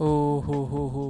Oh ho ho ho.